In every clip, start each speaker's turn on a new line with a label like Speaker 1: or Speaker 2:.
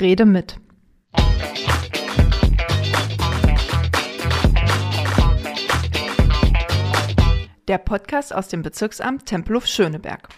Speaker 1: Rede mit. Der Podcast aus dem Bezirksamt Tempelhof-Schöneberg.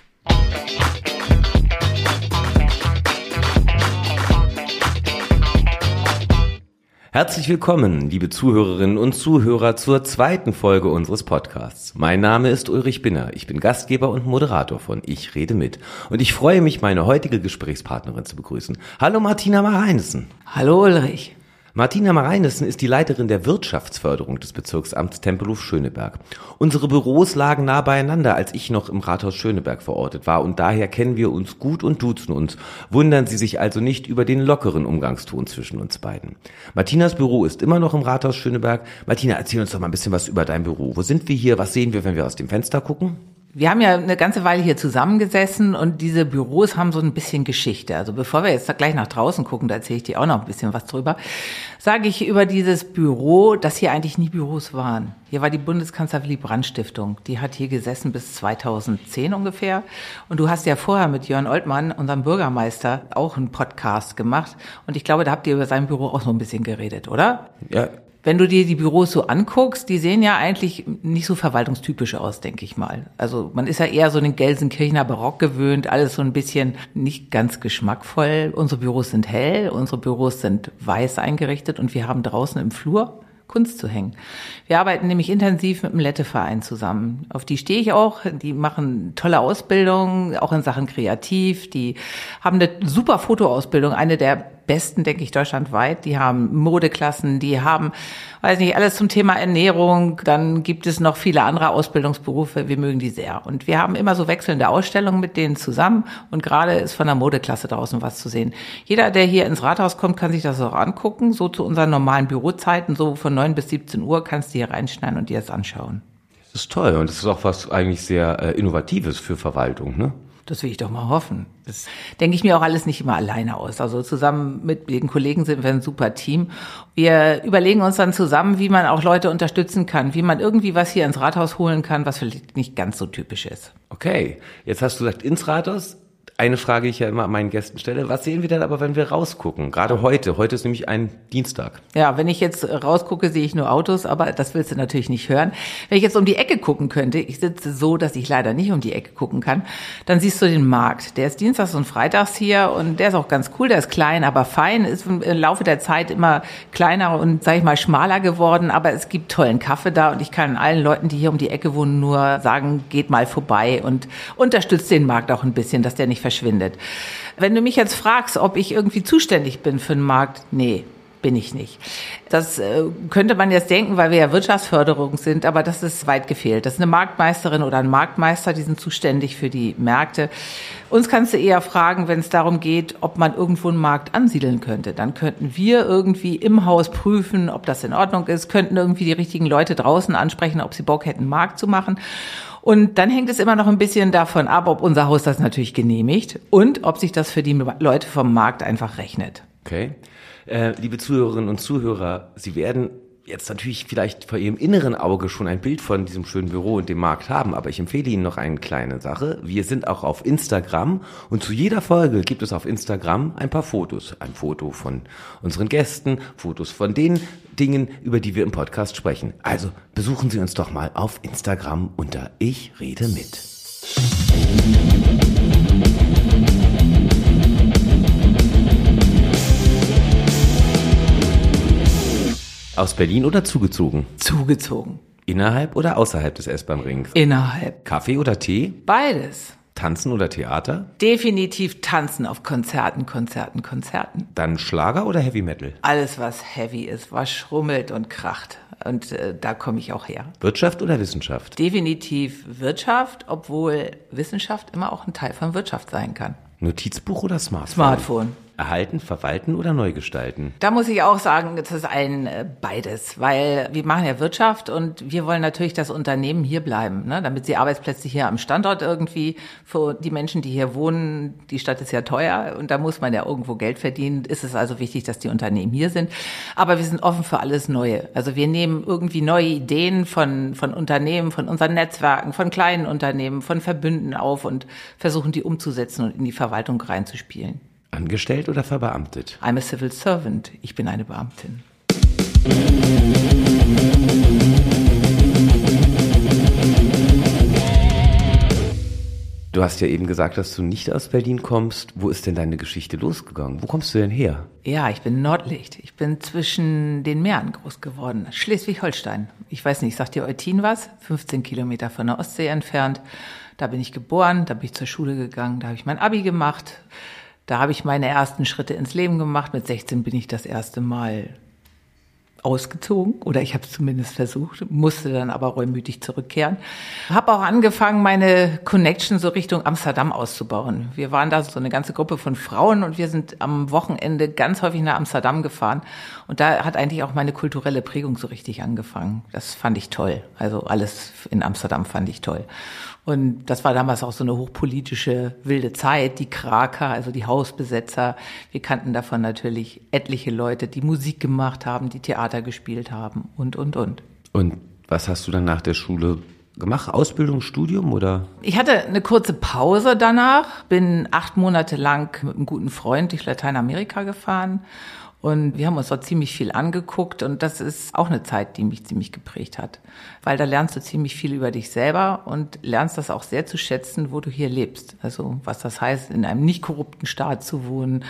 Speaker 2: Herzlich willkommen, liebe Zuhörerinnen und Zuhörer, zur zweiten Folge unseres Podcasts. Mein Name ist Ulrich Binner. Ich bin Gastgeber und Moderator von Ich rede mit. Und ich freue mich, meine heutige Gesprächspartnerin zu begrüßen. Hallo Martina Mareinsen.
Speaker 3: Hallo Ulrich.
Speaker 2: Martina Mareinissen ist die Leiterin der Wirtschaftsförderung des Bezirksamts Tempelhof-Schöneberg. Unsere Büros lagen nah beieinander, als ich noch im Rathaus Schöneberg verortet war und daher kennen wir uns gut und duzen uns. Wundern Sie sich also nicht über den lockeren Umgangston zwischen uns beiden. Martinas Büro ist immer noch im Rathaus Schöneberg. Martina, erzähl uns doch mal ein bisschen was über dein Büro. Wo sind wir hier? Was sehen wir, wenn wir aus dem Fenster gucken?
Speaker 3: Wir haben ja eine ganze Weile hier zusammengesessen und diese Büros haben so ein bisschen Geschichte. Also bevor wir jetzt gleich nach draußen gucken, da erzähle ich dir auch noch ein bisschen was drüber, sage ich über dieses Büro, dass hier eigentlich nie Büros waren. Hier war die Bundeskanzler Willy Brandt Stiftung. Die hat hier gesessen bis 2010 ungefähr. Und du hast ja vorher mit Jörn Oltmann, unserem Bürgermeister, auch einen Podcast gemacht. Und ich glaube, da habt ihr über sein Büro auch so ein bisschen geredet, oder?
Speaker 2: Ja,
Speaker 3: wenn du dir die Büros so anguckst, die sehen ja eigentlich nicht so verwaltungstypisch aus, denke ich mal. Also man ist ja eher so den Gelsenkirchener Barock gewöhnt, alles so ein bisschen nicht ganz geschmackvoll. Unsere Büros sind hell, unsere Büros sind weiß eingerichtet und wir haben draußen im Flur Kunst zu hängen. Wir arbeiten nämlich intensiv mit dem Lette-Verein zusammen. Auf die stehe ich auch. Die machen tolle Ausbildungen, auch in Sachen Kreativ. Die haben eine super Fotoausbildung, eine der besten, denke ich, deutschlandweit. Die haben Modeklassen, die haben, weiß nicht, alles zum Thema Ernährung. Dann gibt es noch viele andere Ausbildungsberufe. Wir mögen die sehr. Und wir haben immer so wechselnde Ausstellungen mit denen zusammen. Und gerade ist von der Modeklasse draußen was zu sehen. Jeder, der hier ins Rathaus kommt, kann sich das auch angucken. So zu unseren normalen Bürozeiten, so von 9 bis 17 Uhr kannst du hier reinschneiden und dir das anschauen.
Speaker 2: Das ist toll und das ist auch was eigentlich sehr äh, Innovatives für Verwaltung, ne?
Speaker 3: Das will ich doch mal hoffen. Das denke ich mir auch alles nicht immer alleine aus. Also zusammen mit den Kollegen sind wir ein super Team. Wir überlegen uns dann zusammen, wie man auch Leute unterstützen kann, wie man irgendwie was hier ins Rathaus holen kann, was vielleicht nicht ganz so typisch ist.
Speaker 2: Okay, jetzt hast du gesagt ins Rathaus eine Frage, die ich ja immer meinen Gästen stelle. Was sehen wir denn aber, wenn wir rausgucken? Gerade heute. Heute ist nämlich ein Dienstag.
Speaker 3: Ja, wenn ich jetzt rausgucke, sehe ich nur Autos, aber das willst du natürlich nicht hören. Wenn ich jetzt um die Ecke gucken könnte, ich sitze so, dass ich leider nicht um die Ecke gucken kann, dann siehst du den Markt. Der ist dienstags und freitags hier und der ist auch ganz cool. Der ist klein, aber fein. Ist im Laufe der Zeit immer kleiner und, sag ich mal, schmaler geworden. Aber es gibt tollen Kaffee da und ich kann allen Leuten, die hier um die Ecke wohnen, nur sagen, geht mal vorbei und unterstützt den Markt auch ein bisschen, dass der nicht verschwindet. Wenn du mich jetzt fragst, ob ich irgendwie zuständig bin für den Markt, nee, bin ich nicht. Das äh, könnte man jetzt denken, weil wir ja Wirtschaftsförderung sind, aber das ist weit gefehlt. Das ist eine Marktmeisterin oder ein Marktmeister, die sind zuständig für die Märkte. Uns kannst du eher fragen, wenn es darum geht, ob man irgendwo einen Markt ansiedeln könnte. Dann könnten wir irgendwie im Haus prüfen, ob das in Ordnung ist, könnten irgendwie die richtigen Leute draußen ansprechen, ob sie Bock hätten, einen Markt zu machen. Und dann hängt es immer noch ein bisschen davon ab, ob unser Haus das natürlich genehmigt und ob sich das für die Leute vom Markt einfach rechnet.
Speaker 2: Okay. Äh, liebe Zuhörerinnen und Zuhörer, Sie werden jetzt natürlich vielleicht vor Ihrem inneren Auge schon ein Bild von diesem schönen Büro und dem Markt haben, aber ich empfehle Ihnen noch eine kleine Sache. Wir sind auch auf Instagram und zu jeder Folge gibt es auf Instagram ein paar Fotos. Ein Foto von unseren Gästen, Fotos von den Dingen, über die wir im Podcast sprechen. Also besuchen Sie uns doch mal auf Instagram unter Ich rede mit. Aus Berlin oder zugezogen?
Speaker 3: Zugezogen.
Speaker 2: Innerhalb oder außerhalb des S-Bahn-Rings?
Speaker 3: Innerhalb.
Speaker 2: Kaffee oder Tee?
Speaker 3: Beides.
Speaker 2: Tanzen oder Theater?
Speaker 3: Definitiv tanzen auf Konzerten, Konzerten, Konzerten.
Speaker 2: Dann Schlager oder Heavy Metal?
Speaker 3: Alles, was heavy ist, was schrummelt und kracht. Und äh, da komme ich auch her.
Speaker 2: Wirtschaft oder Wissenschaft?
Speaker 3: Definitiv Wirtschaft, obwohl Wissenschaft immer auch ein Teil von Wirtschaft sein kann.
Speaker 2: Notizbuch oder Smartphone?
Speaker 3: Smartphone.
Speaker 2: Erhalten, verwalten oder neu gestalten?
Speaker 3: Da muss ich auch sagen, das ist ein äh, beides, weil wir machen ja Wirtschaft und wir wollen natürlich das Unternehmen hier bleiben, ne, damit sie Arbeitsplätze hier am Standort irgendwie für die Menschen, die hier wohnen, die Stadt ist ja teuer und da muss man ja irgendwo Geld verdienen, ist es also wichtig, dass die Unternehmen hier sind. Aber wir sind offen für alles Neue. Also wir nehmen irgendwie neue Ideen von, von Unternehmen, von unseren Netzwerken, von kleinen Unternehmen, von Verbünden auf und versuchen die umzusetzen und in die Verwaltung reinzuspielen.
Speaker 2: Angestellt oder verbeamtet?
Speaker 3: I'm a civil servant. Ich bin eine Beamtin.
Speaker 2: Du hast ja eben gesagt, dass du nicht aus Berlin kommst. Wo ist denn deine Geschichte losgegangen? Wo kommst du denn her?
Speaker 3: Ja, ich bin Nordlicht. Ich bin zwischen den Meeren groß geworden. Schleswig-Holstein. Ich weiß nicht, sagt dir Eutin was? 15 Kilometer von der Ostsee entfernt. Da bin ich geboren, da bin ich zur Schule gegangen, da habe ich mein Abi gemacht. Da habe ich meine ersten Schritte ins Leben gemacht. Mit 16 bin ich das erste Mal ausgezogen oder ich habe es zumindest versucht, musste dann aber reumütig zurückkehren. Habe auch angefangen, meine Connection so Richtung Amsterdam auszubauen. Wir waren da so eine ganze Gruppe von Frauen und wir sind am Wochenende ganz häufig nach Amsterdam gefahren und da hat eigentlich auch meine kulturelle Prägung so richtig angefangen. Das fand ich toll. Also alles in Amsterdam fand ich toll. Und das war damals auch so eine hochpolitische wilde Zeit. Die Kraker, also die Hausbesetzer. Wir kannten davon natürlich etliche Leute, die Musik gemacht haben, die Theater gespielt haben und, und, und.
Speaker 2: Und was hast du dann nach der Schule gemacht? Ausbildung, Studium oder?
Speaker 3: Ich hatte eine kurze Pause danach, bin acht Monate lang mit einem guten Freund durch Lateinamerika gefahren und wir haben uns dort ziemlich viel angeguckt und das ist auch eine Zeit, die mich ziemlich geprägt hat. Weil da lernst du ziemlich viel über dich selber und lernst das auch sehr zu schätzen, wo du hier lebst. Also was das heißt, in einem nicht korrupten Staat zu wohnen,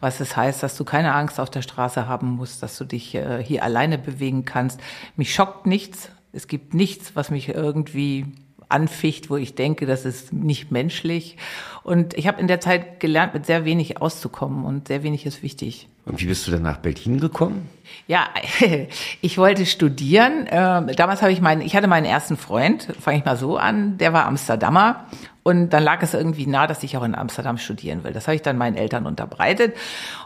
Speaker 3: was es heißt, dass du keine Angst auf der Straße haben musst, dass du dich äh, hier alleine bewegen kannst. Mich schockt nichts. Es gibt nichts, was mich irgendwie anficht, wo ich denke, das ist nicht menschlich. Und ich habe in der Zeit gelernt, mit sehr wenig auszukommen und sehr wenig ist wichtig.
Speaker 2: Und wie bist du dann nach Berlin gekommen?
Speaker 3: Ja, ich wollte studieren. Ähm, damals habe ich meinen, ich hatte meinen ersten Freund, fange ich mal so an, der war Amsterdamer und dann lag es irgendwie nah, dass ich auch in Amsterdam studieren will. Das habe ich dann meinen Eltern unterbreitet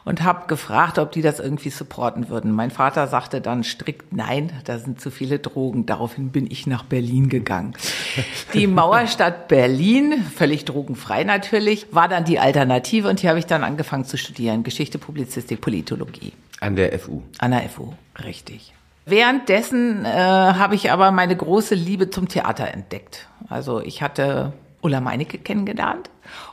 Speaker 3: und habe gefragt, ob die das irgendwie supporten würden. Mein Vater sagte dann strikt nein, da sind zu viele Drogen. Daraufhin bin ich nach Berlin gegangen. Die Mauerstadt Berlin, völlig drogenfrei natürlich, war dann die Alternative und hier habe ich dann angefangen zu studieren. Geschichte, Publizistik, Politologie.
Speaker 2: An der FU.
Speaker 3: An der FU, richtig. Währenddessen äh, habe ich aber meine große Liebe zum Theater entdeckt. Also ich hatte Ulla Meinecke kennengelernt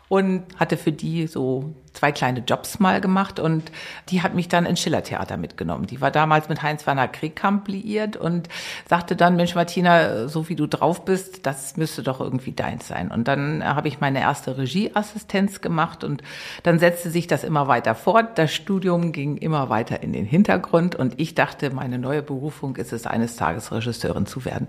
Speaker 3: und hatte für die so zwei kleine Jobs mal gemacht und die hat mich dann ins Schillertheater mitgenommen. Die war damals mit Heinz-Werner Kriegkamp liiert und sagte dann, Mensch Martina, so wie du drauf bist, das müsste doch irgendwie deins sein. Und dann habe ich meine erste Regieassistenz gemacht und dann setzte sich das immer weiter fort. Das Studium ging immer weiter in den Hintergrund und ich dachte, meine neue Berufung ist es, eines Tages Regisseurin zu werden.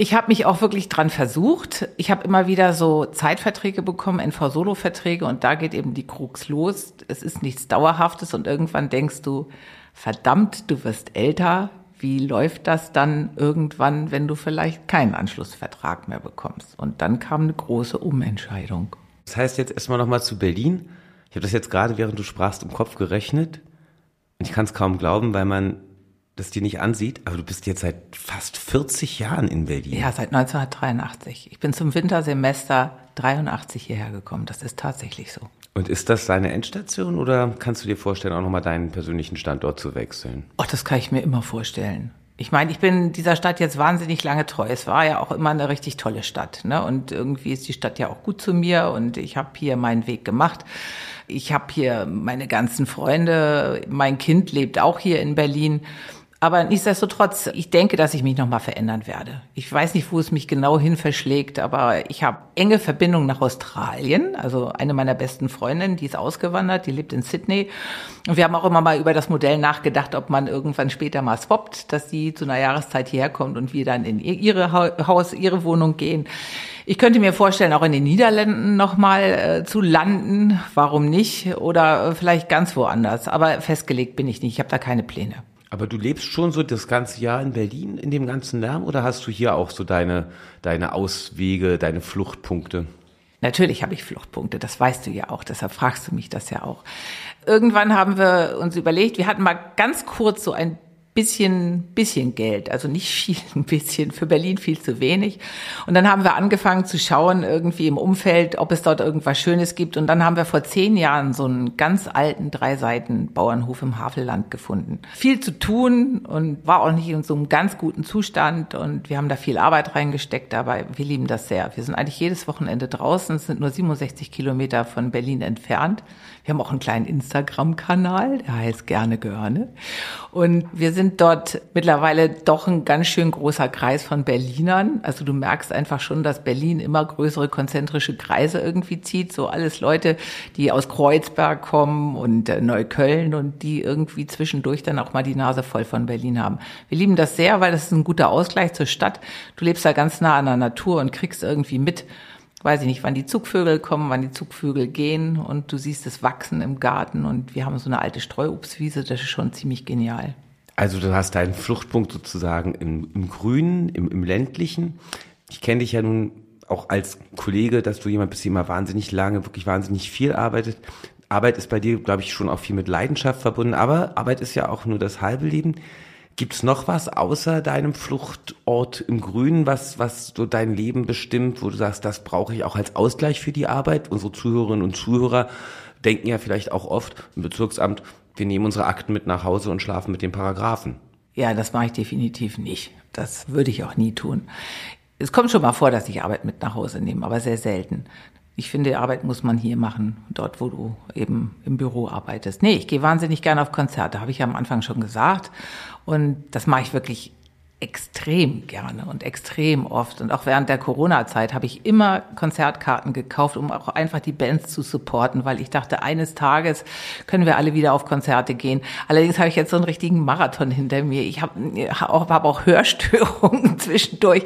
Speaker 3: Ich habe mich auch wirklich dran versucht. Ich habe immer wieder so Zeitverträge bekommen, NV-Solo-Verträge und da geht eben die Krux los. Es ist nichts Dauerhaftes und irgendwann denkst du, verdammt, du wirst älter. Wie läuft das dann irgendwann, wenn du vielleicht keinen Anschlussvertrag mehr bekommst? Und dann kam eine große Umentscheidung.
Speaker 2: Das heißt jetzt erstmal nochmal zu Berlin. Ich habe das jetzt gerade, während du sprachst, im Kopf gerechnet. Und ich kann es kaum glauben, weil man das dir nicht ansieht, aber du bist jetzt seit fast 40 Jahren in Berlin.
Speaker 3: Ja, seit 1983. Ich bin zum Wintersemester 83 hierher gekommen. Das ist tatsächlich so.
Speaker 2: Und ist das deine Endstation oder kannst du dir vorstellen, auch nochmal deinen persönlichen Standort zu wechseln?
Speaker 3: Ach, das kann ich mir immer vorstellen. Ich meine, ich bin dieser Stadt jetzt wahnsinnig lange treu. Es war ja auch immer eine richtig tolle Stadt. Ne? Und irgendwie ist die Stadt ja auch gut zu mir und ich habe hier meinen Weg gemacht. Ich habe hier meine ganzen Freunde. Mein Kind lebt auch hier in Berlin. Aber nichtsdestotrotz, ich denke, dass ich mich nochmal verändern werde. Ich weiß nicht, wo es mich genau hin verschlägt, aber ich habe enge Verbindungen nach Australien. Also eine meiner besten Freundinnen, die ist ausgewandert, die lebt in Sydney. Und wir haben auch immer mal über das Modell nachgedacht, ob man irgendwann später mal swappt, dass sie zu einer Jahreszeit hierher kommt und wir dann in ihre Haus, ihre Wohnung gehen. Ich könnte mir vorstellen, auch in den Niederlanden nochmal äh, zu landen. Warum nicht? Oder vielleicht ganz woanders. Aber festgelegt bin ich nicht. Ich habe da keine Pläne.
Speaker 2: Aber du lebst schon so das ganze Jahr in Berlin, in dem ganzen Lärm, oder hast du hier auch so deine, deine Auswege, deine Fluchtpunkte?
Speaker 3: Natürlich habe ich Fluchtpunkte, das weißt du ja auch, deshalb fragst du mich das ja auch. Irgendwann haben wir uns überlegt, wir hatten mal ganz kurz so ein bisschen, bisschen Geld, also nicht viel, ein bisschen, für Berlin viel zu wenig. Und dann haben wir angefangen zu schauen, irgendwie im Umfeld, ob es dort irgendwas Schönes gibt. Und dann haben wir vor zehn Jahren so einen ganz alten drei Seiten Bauernhof im Havelland gefunden. Viel zu tun und war auch nicht in so einem ganz guten Zustand. Und wir haben da viel Arbeit reingesteckt, aber wir lieben das sehr. Wir sind eigentlich jedes Wochenende draußen, es sind nur 67 Kilometer von Berlin entfernt. Wir haben auch einen kleinen Instagram-Kanal, der heißt Gerne Görne. Und wir sind dort mittlerweile doch ein ganz schön großer Kreis von Berlinern. Also du merkst einfach schon, dass Berlin immer größere konzentrische Kreise irgendwie zieht. So alles Leute, die aus Kreuzberg kommen und äh, Neukölln und die irgendwie zwischendurch dann auch mal die Nase voll von Berlin haben. Wir lieben das sehr, weil das ist ein guter Ausgleich zur Stadt. Du lebst da ganz nah an der Natur und kriegst irgendwie mit, weiß ich nicht, wann die Zugvögel kommen, wann die Zugvögel gehen und du siehst es wachsen im Garten und wir haben so eine alte Streuobstwiese, das ist schon ziemlich genial.
Speaker 2: Also du hast deinen Fluchtpunkt sozusagen im, im Grünen, im, im ländlichen. Ich kenne dich ja nun auch als Kollege, dass du jemand bist, der immer wahnsinnig lange, wirklich wahnsinnig viel arbeitet. Arbeit ist bei dir, glaube ich, schon auch viel mit Leidenschaft verbunden, aber Arbeit ist ja auch nur das halbe Leben. Gibt's noch was außer deinem Fluchtort im Grünen, was, was so dein Leben bestimmt, wo du sagst, das brauche ich auch als Ausgleich für die Arbeit? Unsere Zuhörerinnen und Zuhörer denken ja vielleicht auch oft im Bezirksamt, wir nehmen unsere Akten mit nach Hause und schlafen mit den Paragraphen.
Speaker 3: Ja, das mache ich definitiv nicht. Das würde ich auch nie tun. Es kommt schon mal vor, dass ich Arbeit mit nach Hause nehme, aber sehr selten. Ich finde, Arbeit muss man hier machen, dort, wo du eben im Büro arbeitest. Nee, ich gehe wahnsinnig gerne auf Konzerte, habe ich ja am Anfang schon gesagt. Und das mache ich wirklich extrem gerne und extrem oft. Und auch während der Corona-Zeit habe ich immer Konzertkarten gekauft, um auch einfach die Bands zu supporten, weil ich dachte, eines Tages können wir alle wieder auf Konzerte gehen. Allerdings habe ich jetzt so einen richtigen Marathon hinter mir. Ich habe auch, habe auch Hörstörungen zwischendurch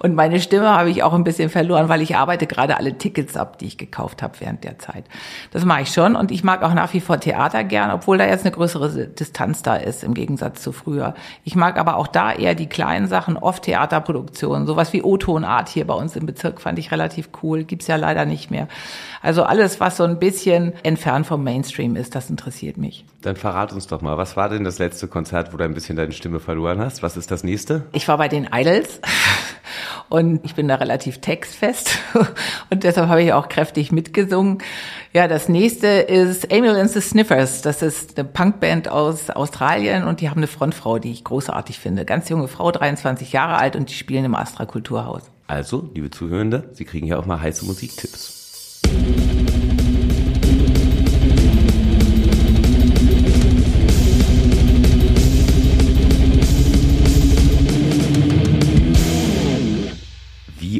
Speaker 3: und meine Stimme habe ich auch ein bisschen verloren, weil ich arbeite gerade alle Tickets ab, die ich gekauft habe während der Zeit. Das mache ich schon und ich mag auch nach wie vor Theater gern, obwohl da jetzt eine größere Distanz da ist im Gegensatz zu früher. Ich mag aber auch da eher die kleinen Sachen, oft Theaterproduktionen, sowas wie O-Tonart hier bei uns im Bezirk fand ich relativ cool, gibt's ja leider nicht mehr. Also alles, was so ein bisschen entfernt vom Mainstream ist, das interessiert mich.
Speaker 2: Dann verrat uns doch mal, was war denn das letzte Konzert, wo du ein bisschen deine Stimme verloren hast? Was ist das nächste?
Speaker 3: Ich war bei den Idols. Und ich bin da relativ textfest und deshalb habe ich auch kräftig mitgesungen. Ja, das nächste ist Emil and the Sniffers. Das ist eine Punkband aus Australien und die haben eine Frontfrau, die ich großartig finde. Ganz junge Frau, 23 Jahre alt und die spielen im Astra Kulturhaus.
Speaker 2: Also, liebe Zuhörende, Sie kriegen hier auch mal heiße Musiktipps.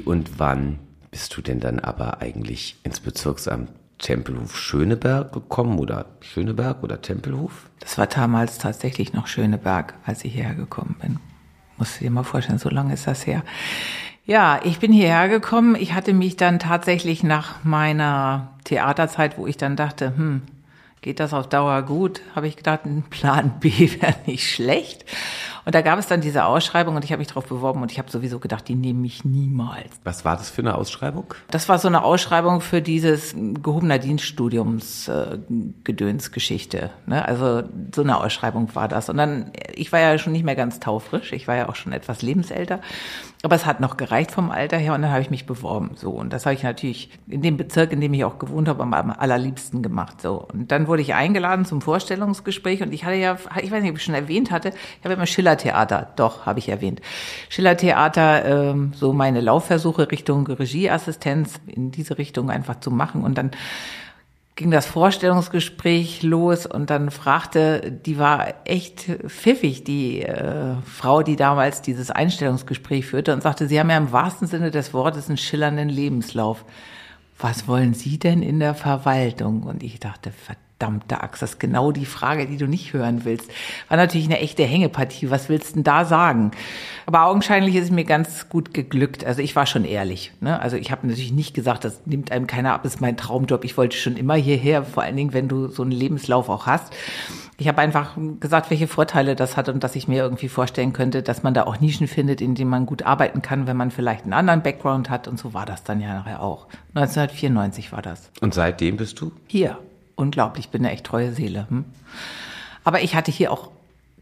Speaker 2: Und wann bist du denn dann aber eigentlich ins Bezirksamt Tempelhof Schöneberg gekommen oder Schöneberg oder Tempelhof?
Speaker 3: Das war damals tatsächlich noch Schöneberg, als ich hierher gekommen bin. Muss dir mal vorstellen, so lange ist das her. Ja, ich bin hierher gekommen. Ich hatte mich dann tatsächlich nach meiner Theaterzeit, wo ich dann dachte, hm, geht das auf Dauer gut? Habe ich gedacht, ein Plan B wäre nicht schlecht. Und da gab es dann diese Ausschreibung und ich habe mich darauf beworben und ich habe sowieso gedacht, die nehmen mich niemals.
Speaker 2: Was war das für eine Ausschreibung?
Speaker 3: Das war so eine Ausschreibung für dieses gehobener Dienststudiums äh. Ne? Also so eine Ausschreibung war das. Und dann, ich war ja schon nicht mehr ganz taufrisch, ich war ja auch schon etwas lebensälter. Aber es hat noch gereicht vom Alter her und dann habe ich mich beworben. So. Und das habe ich natürlich in dem Bezirk, in dem ich auch gewohnt habe, am allerliebsten gemacht. So. Und dann wurde ich eingeladen zum Vorstellungsgespräch und ich hatte ja, ich weiß nicht, ob ich schon erwähnt hatte, ich habe immer Schillertheater, doch, habe ich erwähnt. Schillertheater, ähm, so meine Laufversuche Richtung Regieassistenz in diese Richtung einfach zu machen und dann ging das Vorstellungsgespräch los und dann fragte, die war echt pfiffig, die äh, Frau, die damals dieses Einstellungsgespräch führte und sagte, Sie haben ja im wahrsten Sinne des Wortes einen schillernden Lebenslauf. Was wollen Sie denn in der Verwaltung? Und ich dachte, verdammt verdammte Axt, das ist genau die Frage, die du nicht hören willst. War natürlich eine echte Hängepartie. Was willst du denn da sagen? Aber augenscheinlich ist es mir ganz gut geglückt. Also ich war schon ehrlich. Ne? Also ich habe natürlich nicht gesagt, das nimmt einem keiner ab, das ist mein Traumjob. Ich wollte schon immer hierher, vor allen Dingen, wenn du so einen Lebenslauf auch hast. Ich habe einfach gesagt, welche Vorteile das hat und dass ich mir irgendwie vorstellen könnte, dass man da auch Nischen findet, in denen man gut arbeiten kann, wenn man vielleicht einen anderen Background hat. Und so war das dann ja nachher auch. 1994 war das.
Speaker 2: Und seitdem bist du?
Speaker 3: Hier unglaublich, bin eine echt treue Seele. Hm? Aber ich hatte hier auch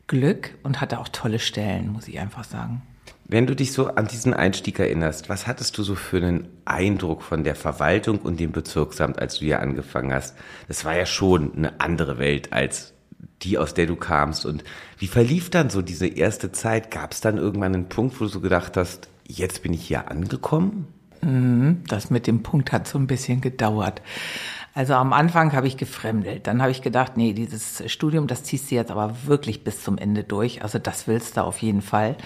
Speaker 3: Glück und hatte auch tolle Stellen, muss ich einfach sagen.
Speaker 2: Wenn du dich so an diesen Einstieg erinnerst, was hattest du so für einen Eindruck von der Verwaltung und dem Bezirksamt, als du hier angefangen hast? Das war ja schon eine andere Welt als die, aus der du kamst. Und wie verlief dann so diese erste Zeit? Gab es dann irgendwann einen Punkt, wo du so gedacht hast, jetzt bin ich hier angekommen?
Speaker 3: Mhm, das mit dem Punkt hat so ein bisschen gedauert. Also am Anfang habe ich gefremdelt. Dann habe ich gedacht, nee, dieses Studium, das ziehst du jetzt aber wirklich bis zum Ende durch. Also das willst du auf jeden Fall.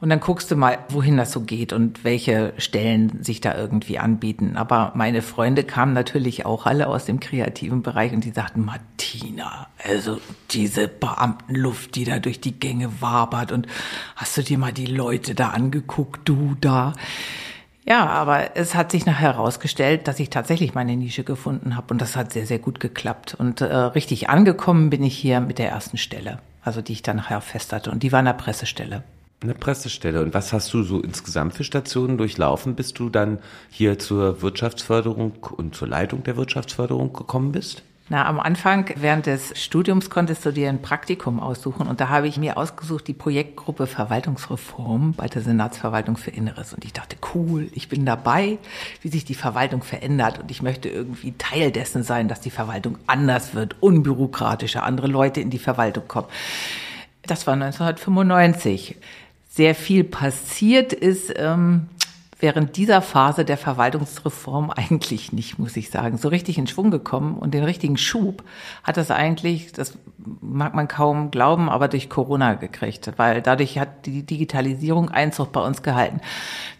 Speaker 3: Und dann guckst du mal, wohin das so geht und welche Stellen sich da irgendwie anbieten. Aber meine Freunde kamen natürlich auch alle aus dem kreativen Bereich und die sagten, Martina, also diese Beamtenluft, die da durch die Gänge wabert und hast du dir mal die Leute da angeguckt, du da? Ja, aber es hat sich nachher herausgestellt, dass ich tatsächlich meine Nische gefunden habe und das hat sehr, sehr gut geklappt. Und äh, richtig angekommen bin ich hier mit der ersten Stelle, also die ich dann nachher fest hatte und die war in der Pressestelle.
Speaker 2: Eine Pressestelle. Und was hast du so insgesamt für Stationen durchlaufen, bis du dann hier zur Wirtschaftsförderung und zur Leitung der Wirtschaftsförderung gekommen bist?
Speaker 3: Na, am Anfang während des Studiums konntest du dir ein Praktikum aussuchen und da habe ich mir ausgesucht die Projektgruppe Verwaltungsreform bei der Senatsverwaltung für Inneres. Und ich dachte, cool, ich bin dabei, wie sich die Verwaltung verändert. Und ich möchte irgendwie Teil dessen sein, dass die Verwaltung anders wird, unbürokratischer, andere Leute in die Verwaltung kommen. Das war 1995 sehr viel passiert ist ähm, während dieser Phase der Verwaltungsreform eigentlich nicht, muss ich sagen, so richtig in Schwung gekommen und den richtigen Schub hat das eigentlich, das mag man kaum glauben, aber durch Corona gekriegt, weil dadurch hat die Digitalisierung Einzug bei uns gehalten.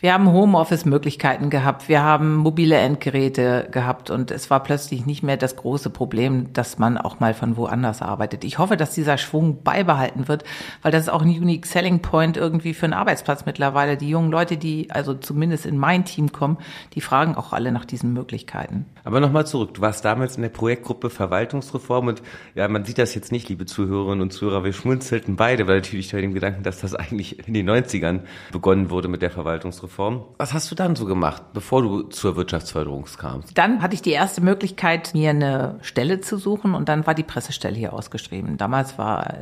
Speaker 3: Wir haben Homeoffice-Möglichkeiten gehabt, wir haben mobile Endgeräte gehabt und es war plötzlich nicht mehr das große Problem, dass man auch mal von woanders arbeitet. Ich hoffe, dass dieser Schwung beibehalten wird, weil das ist auch ein unique selling point irgendwie für einen Arbeitsplatz mittlerweile. Die jungen Leute, die also zumindest in mein Team kommen, die fragen auch alle nach diesen Möglichkeiten.
Speaker 2: Aber nochmal zurück, du warst damals in der Projektgruppe Verwaltungsreform und ja, man sieht das jetzt nicht, liebe Zuhörerinnen und Zuhörer, wir schmunzelten beide, weil natürlich bei dem Gedanken, dass das eigentlich in den 90ern begonnen wurde mit der Verwaltungsreform. Was hast du dann so gemacht, bevor du zur Wirtschaftsförderung kamst?
Speaker 3: Dann hatte ich die erste Möglichkeit, mir eine Stelle zu suchen und dann war die Pressestelle hier ausgeschrieben. Damals war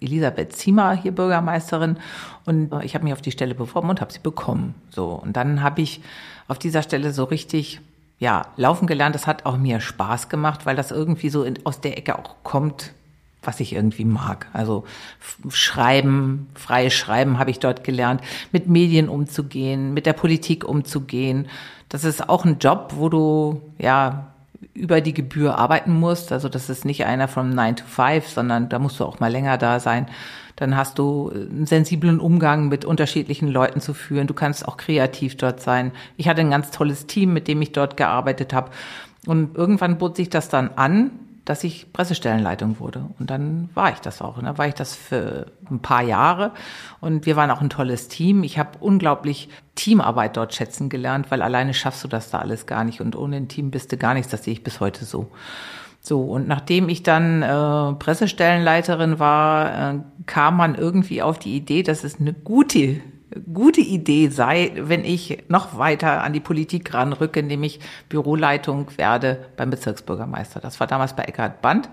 Speaker 3: Elisabeth Ziemer hier Bürgermeisterin und ich habe mich auf die Stelle beworben und habe sie bekommen. So und dann habe ich auf dieser Stelle so richtig ja, laufen gelernt. Das hat auch mir Spaß gemacht, weil das irgendwie so in, aus der Ecke auch kommt, was ich irgendwie mag. Also Schreiben, freies Schreiben habe ich dort gelernt, mit Medien umzugehen, mit der Politik umzugehen. Das ist auch ein Job, wo du ja über die Gebühr arbeiten musst. Also das ist nicht einer von 9 to 5, sondern da musst du auch mal länger da sein. Dann hast du einen sensiblen Umgang mit unterschiedlichen Leuten zu führen. Du kannst auch kreativ dort sein. Ich hatte ein ganz tolles Team, mit dem ich dort gearbeitet habe. Und irgendwann bot sich das dann an, dass ich Pressestellenleitung wurde. Und dann war ich das auch. Und dann war ich das für ein paar Jahre. Und wir waren auch ein tolles Team. Ich habe unglaublich Teamarbeit dort schätzen gelernt, weil alleine schaffst du das da alles gar nicht. Und ohne ein Team bist du gar nichts. Das sehe ich bis heute so. So, und nachdem ich dann äh, Pressestellenleiterin war, äh, kam man irgendwie auf die Idee, dass es eine gute gute Idee sei, wenn ich noch weiter an die Politik ranrücke, nämlich Büroleitung werde beim Bezirksbürgermeister. Das war damals bei Eckhard Band.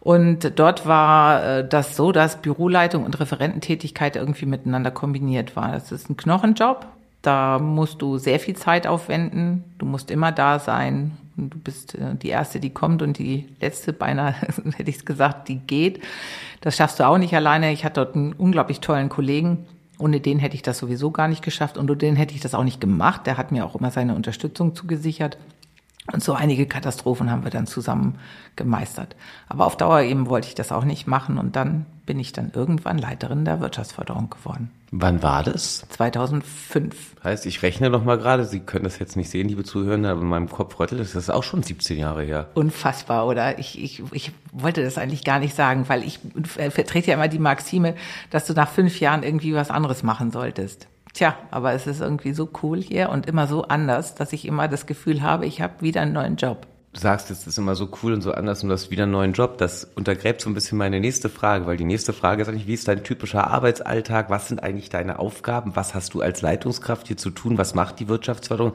Speaker 3: Und dort war äh, das so, dass Büroleitung und Referententätigkeit irgendwie miteinander kombiniert war. Das ist ein Knochenjob. Da musst du sehr viel Zeit aufwenden. Du musst immer da sein. Du bist äh, die Erste, die kommt und die Letzte, beinahe hätte ich gesagt, die geht. Das schaffst du auch nicht alleine. Ich hatte dort einen unglaublich tollen Kollegen, ohne den hätte ich das sowieso gar nicht geschafft und ohne den hätte ich das auch nicht gemacht. Der hat mir auch immer seine Unterstützung zugesichert. Und so einige Katastrophen haben wir dann zusammen gemeistert. Aber auf Dauer eben wollte ich das auch nicht machen und dann bin ich dann irgendwann Leiterin der Wirtschaftsförderung geworden.
Speaker 2: Wann war das?
Speaker 3: 2005.
Speaker 2: Heißt, ich rechne noch mal gerade, Sie können das jetzt nicht sehen, liebe Zuhörer, aber in meinem Kopf röttelt das ist auch schon 17 Jahre her.
Speaker 3: Unfassbar, oder? Ich, ich, ich wollte das eigentlich gar nicht sagen, weil ich vertrete ja immer die Maxime, dass du nach fünf Jahren irgendwie was anderes machen solltest. Tja, aber es ist irgendwie so cool hier und immer so anders, dass ich immer das Gefühl habe, ich habe wieder einen neuen Job.
Speaker 2: Du sagst, es ist immer so cool und so anders und du hast wieder einen neuen Job. Das untergräbt so ein bisschen meine nächste Frage, weil die nächste Frage ist eigentlich, wie ist dein typischer Arbeitsalltag? Was sind eigentlich deine Aufgaben? Was hast du als Leitungskraft hier zu tun? Was macht die Wirtschaftsförderung?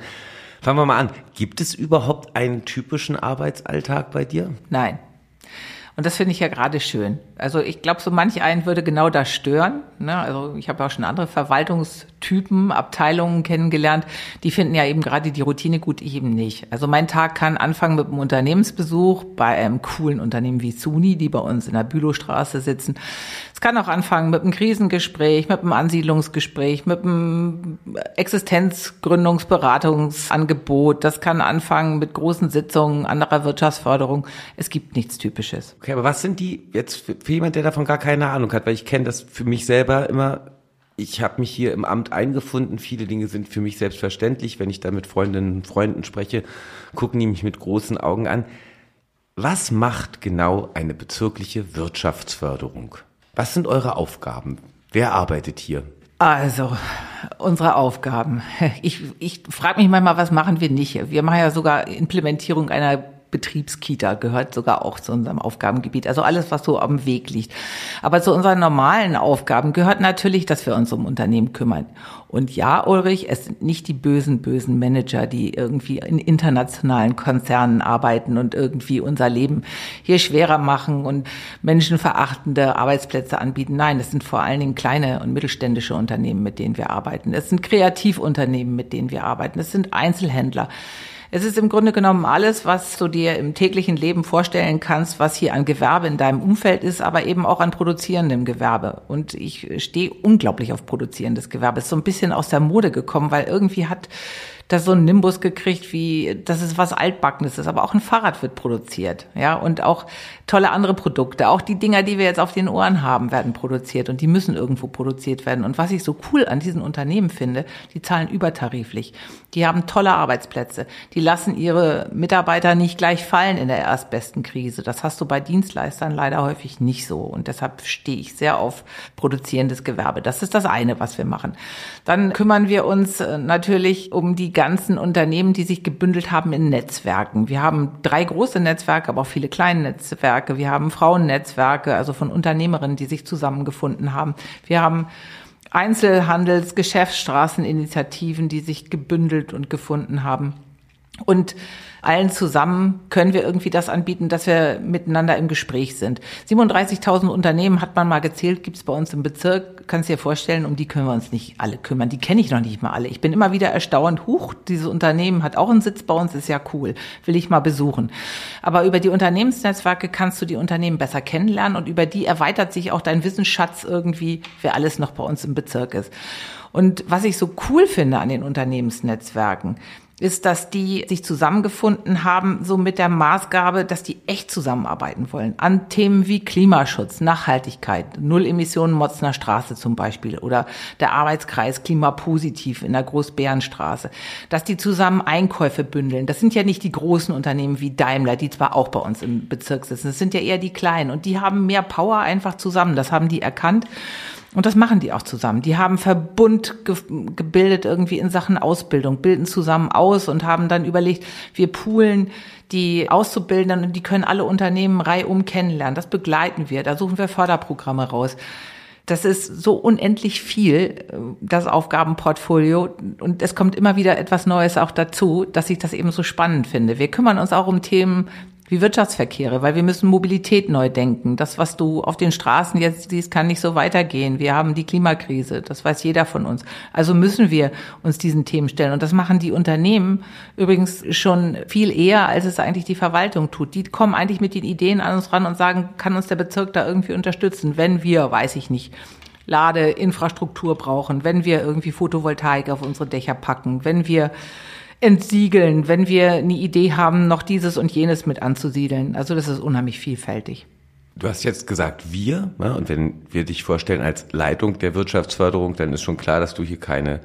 Speaker 2: Fangen wir mal an. Gibt es überhaupt einen typischen Arbeitsalltag bei dir?
Speaker 3: Nein. Und das finde ich ja gerade schön. Also ich glaube, so manch einen würde genau das stören. Ne? Also ich habe auch schon andere Verwaltungstypen, Abteilungen kennengelernt, die finden ja eben gerade die Routine gut, ich eben nicht. Also mein Tag kann anfangen mit einem Unternehmensbesuch bei einem coolen Unternehmen wie Suni, die bei uns in der Bülowstraße sitzen. Es kann auch anfangen mit einem Krisengespräch, mit einem Ansiedlungsgespräch, mit einem Existenzgründungsberatungsangebot. Das kann anfangen mit großen Sitzungen anderer Wirtschaftsförderung. Es gibt nichts Typisches.
Speaker 2: Okay, aber was sind die jetzt für, jemand, der davon gar keine Ahnung hat? Weil ich kenne das für mich selber immer ich habe mich hier im Amt eingefunden. Viele Dinge sind für mich selbstverständlich. Wenn ich da mit Freundinnen und Freunden spreche, gucken die mich mit großen Augen an. Was macht genau eine bezirkliche Wirtschaftsförderung? Was sind eure Aufgaben? Wer arbeitet hier?
Speaker 3: Also, unsere Aufgaben. Ich, ich frage mich manchmal, was machen wir nicht? Wir machen ja sogar Implementierung einer Betriebskita gehört sogar auch zu unserem Aufgabengebiet. Also alles, was so am Weg liegt. Aber zu unseren normalen Aufgaben gehört natürlich, dass wir uns um Unternehmen kümmern. Und ja, Ulrich, es sind nicht die bösen, bösen Manager, die irgendwie in internationalen Konzernen arbeiten und irgendwie unser Leben hier schwerer machen und menschenverachtende Arbeitsplätze anbieten. Nein, es sind vor allen Dingen kleine und mittelständische Unternehmen, mit denen wir arbeiten. Es sind Kreativunternehmen, mit denen wir arbeiten. Es sind Einzelhändler. Es ist im Grunde genommen alles, was du dir im täglichen Leben vorstellen kannst, was hier an Gewerbe in deinem Umfeld ist, aber eben auch an produzierendem Gewerbe. Und ich stehe unglaublich auf produzierendes Gewerbe. Ist so ein bisschen aus der Mode gekommen, weil irgendwie hat das so einen Nimbus gekriegt, wie das ist was Altbackenes ist. Aber auch ein Fahrrad wird produziert, ja, und auch tolle andere Produkte. Auch die Dinger, die wir jetzt auf den Ohren haben, werden produziert und die müssen irgendwo produziert werden. Und was ich so cool an diesen Unternehmen finde, die zahlen übertariflich. Die haben tolle Arbeitsplätze. Die lassen ihre Mitarbeiter nicht gleich fallen in der erstbesten Krise. Das hast du bei Dienstleistern leider häufig nicht so. Und deshalb stehe ich sehr auf produzierendes Gewerbe. Das ist das eine, was wir machen. Dann kümmern wir uns äh, natürlich um die ganzen Unternehmen, die sich gebündelt haben in Netzwerken. Wir haben drei große Netzwerke, aber auch viele kleine Netzwerke. Wir haben Frauennetzwerke, also von Unternehmerinnen, die sich zusammengefunden haben. Wir haben Einzelhandels-, Geschäftsstraßeninitiativen, die sich gebündelt und gefunden haben. Und allen zusammen können wir irgendwie das anbieten, dass wir miteinander im Gespräch sind. 37.000 Unternehmen hat man mal gezählt, gibt's bei uns im Bezirk. Kannst dir vorstellen, um die können wir uns nicht alle kümmern. Die kenne ich noch nicht mal alle. Ich bin immer wieder erstaunt, huch, dieses Unternehmen hat auch einen Sitz bei uns, ist ja cool, will ich mal besuchen. Aber über die Unternehmensnetzwerke kannst du die Unternehmen besser kennenlernen und über die erweitert sich auch dein Wissensschatz irgendwie, wer alles noch bei uns im Bezirk ist. Und was ich so cool finde an den Unternehmensnetzwerken, ist, dass die sich zusammengefunden haben, so mit der Maßgabe, dass die echt zusammenarbeiten wollen. An Themen wie Klimaschutz, Nachhaltigkeit, Null Emissionen Motzner Straße zum Beispiel oder der Arbeitskreis Klimapositiv in der Großbärenstraße. Dass die zusammen Einkäufe bündeln. Das sind ja nicht die großen Unternehmen wie Daimler, die zwar auch bei uns im Bezirk sitzen. Das sind ja eher die kleinen und die haben mehr Power einfach zusammen. Das haben die erkannt. Und das machen die auch zusammen. Die haben Verbund ge gebildet irgendwie in Sachen Ausbildung, bilden zusammen aus und haben dann überlegt, wir poolen die Auszubildenden und die können alle Unternehmen reihum kennenlernen. Das begleiten wir. Da suchen wir Förderprogramme raus. Das ist so unendlich viel, das Aufgabenportfolio. Und es kommt immer wieder etwas Neues auch dazu, dass ich das eben so spannend finde. Wir kümmern uns auch um Themen wie Wirtschaftsverkehre, weil wir müssen Mobilität neu denken. Das, was du auf den Straßen jetzt siehst, kann nicht so weitergehen. Wir haben die Klimakrise, das weiß jeder von uns. Also müssen wir uns diesen Themen stellen. Und das machen die Unternehmen übrigens schon viel eher, als es eigentlich die Verwaltung tut. Die kommen eigentlich mit den Ideen an uns ran und sagen, kann uns der Bezirk da irgendwie unterstützen, wenn wir, weiß ich nicht, Ladeinfrastruktur brauchen, wenn wir irgendwie Photovoltaik auf unsere Dächer packen, wenn wir entsiegeln, wenn wir eine Idee haben, noch dieses und jenes mit anzusiedeln. Also das ist unheimlich vielfältig.
Speaker 2: Du hast jetzt gesagt wir, ne? und wenn wir dich vorstellen als Leitung der Wirtschaftsförderung, dann ist schon klar, dass du hier keine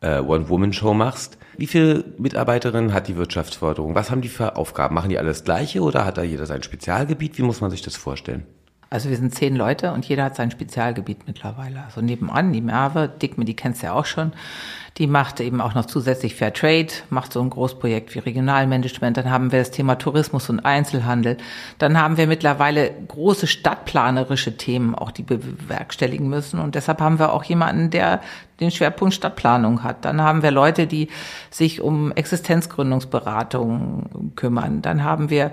Speaker 2: äh, One-Woman-Show machst. Wie viele Mitarbeiterinnen hat die Wirtschaftsförderung? Was haben die für Aufgaben? Machen die alles Gleiche oder hat da jeder sein Spezialgebiet? Wie muss man sich das vorstellen?
Speaker 3: Also wir sind zehn Leute und jeder hat sein Spezialgebiet mittlerweile. Also nebenan, die Merve, Dickme, die kennst du ja auch schon. Die macht eben auch noch zusätzlich Fair Trade, macht so ein Großprojekt wie Regionalmanagement. Dann haben wir das Thema Tourismus und Einzelhandel. Dann haben wir mittlerweile große stadtplanerische Themen, auch die bewerkstelligen müssen. Und deshalb haben wir auch jemanden, der den Schwerpunkt Stadtplanung hat. Dann haben wir Leute, die sich um Existenzgründungsberatung kümmern. Dann haben wir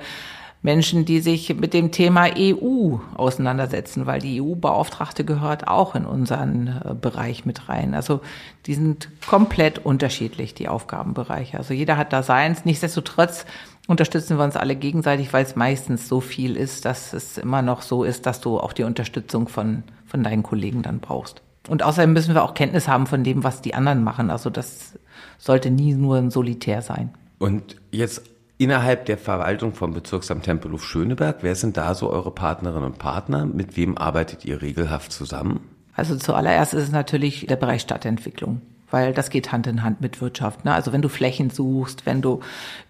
Speaker 3: Menschen, die sich mit dem Thema EU auseinandersetzen, weil die EU-Beauftragte gehört auch in unseren äh, Bereich mit rein. Also die sind komplett unterschiedlich, die Aufgabenbereiche. Also jeder hat da seins. Nichtsdestotrotz unterstützen wir uns alle gegenseitig, weil es meistens so viel ist, dass es immer noch so ist, dass du auch die Unterstützung von, von deinen Kollegen dann brauchst. Und außerdem müssen wir auch Kenntnis haben von dem, was die anderen machen. Also das sollte nie nur ein Solitär sein.
Speaker 2: Und jetzt innerhalb der Verwaltung vom Bezirksamt Tempelhof Schöneberg, wer sind da so eure Partnerinnen und Partner? Mit wem arbeitet ihr regelhaft zusammen?
Speaker 3: Also zuallererst ist es natürlich der Bereich Stadtentwicklung weil das geht Hand in Hand mit Wirtschaft. Ne? Also wenn du Flächen suchst, wenn du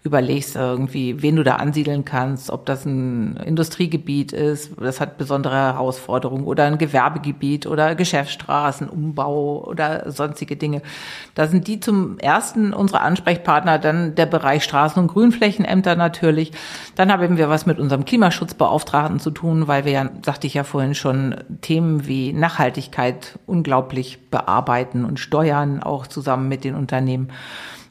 Speaker 3: überlegst irgendwie, wen du da ansiedeln kannst, ob das ein Industriegebiet ist, das hat besondere Herausforderungen oder ein Gewerbegebiet oder Geschäftsstraßen, Umbau oder sonstige Dinge. Da sind die zum ersten unsere Ansprechpartner, dann der Bereich Straßen- und Grünflächenämter natürlich. Dann haben wir was mit unserem Klimaschutzbeauftragten zu tun, weil wir ja, sagte ich ja vorhin schon, Themen wie Nachhaltigkeit unglaublich bearbeiten und steuern, auch zusammen mit den Unternehmen.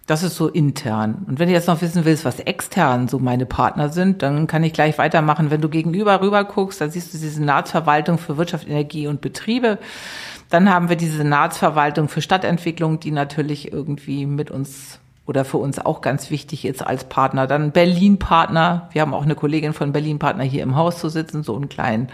Speaker 3: Das ist so intern. Und wenn du jetzt noch wissen willst, was extern so meine Partner sind, dann kann ich gleich weitermachen. Wenn du gegenüber rüber guckst, dann siehst du die Senatsverwaltung für Wirtschaft, Energie und Betriebe. Dann haben wir die Senatsverwaltung für Stadtentwicklung, die natürlich irgendwie mit uns oder für uns auch ganz wichtig ist als Partner. Dann Berlin-Partner. Wir haben auch eine Kollegin von Berlin-Partner hier im Haus zu sitzen, so einen kleinen